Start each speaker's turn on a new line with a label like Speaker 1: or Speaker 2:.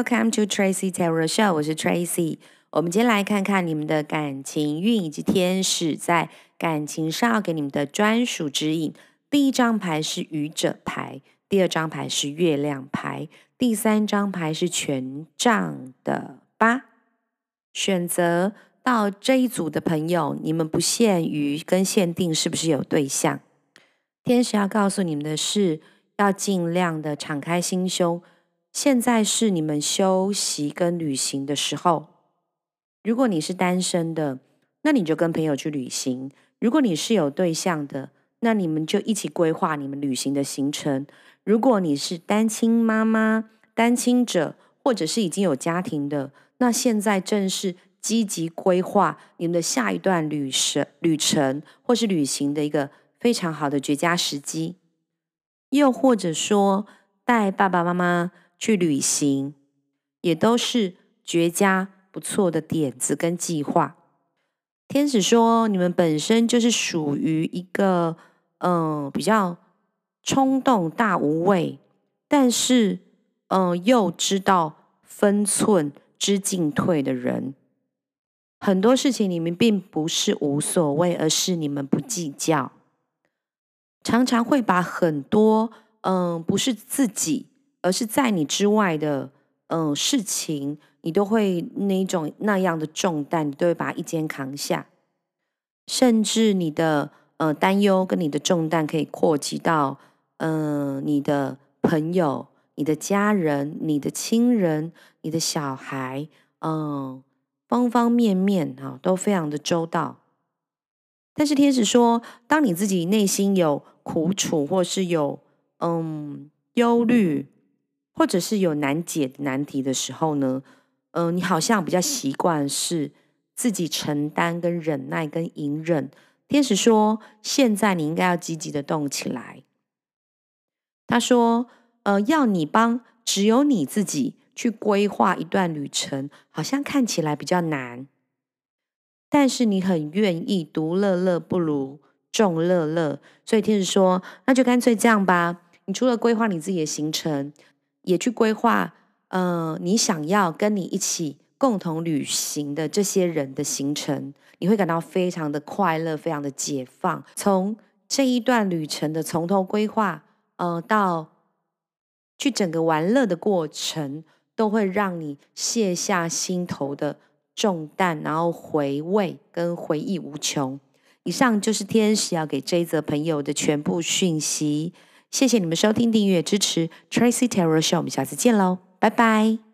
Speaker 1: Welcome to Tracy Tarot Show，我是 Tracy。我们今天来看看你们的感情运以及天使在感情上要给你们的专属指引。第一张牌是愚者牌，第二张牌是月亮牌，第三张牌是权杖的八。选择到这一组的朋友，你们不限于跟限定是不是有对象。天使要告诉你们的是，要尽量的敞开心胸。现在是你们休息跟旅行的时候。如果你是单身的，那你就跟朋友去旅行；如果你是有对象的，那你们就一起规划你们旅行的行程。如果你是单亲妈妈、单亲者，或者是已经有家庭的，那现在正是积极规划你们的下一段旅程、旅程或是旅行的一个非常好的绝佳时机。又或者说，带爸爸妈妈。去旅行，也都是绝佳不错的点子跟计划。天使说，你们本身就是属于一个嗯、比较冲动、大无畏，但是嗯、又知道分寸、知进退的人。很多事情你们并不是无所谓，而是你们不计较，常常会把很多嗯、不是自己。而是在你之外的，嗯、事情，你都会那种那样的重担，你都会把一肩扛下，甚至你的呃担忧跟你的重担可以扩及到，嗯、你的朋友、你的家人、你的亲人、你的小孩，嗯、方方面面啊，都非常的周到。但是天使说，当你自己内心有苦楚，或是有嗯忧虑。或者是有难解难题的时候呢，嗯、你好像比较习惯是自己承担、跟忍耐、跟隐忍。天使说，现在你应该要积极的动起来。他说，呃，要你帮只有你自己去规划一段旅程，好像看起来比较难，但是你很愿意独乐乐不如众乐乐，所以天使说，那就干脆这样吧。你除了规划你自己的行程。也去规划，呃，你想要跟你一起共同旅行的这些人的行程，你会感到非常的快乐，非常的解放。从这一段旅程的从头规划，呃，到去整个玩乐的过程，都会让你卸下心头的重担，然后回味跟回忆无穷。以上就是天使要给这一则朋友的全部讯息。谢谢你们收听、订阅、支持 Tracy Tarot Show，我们下次见喽，拜拜。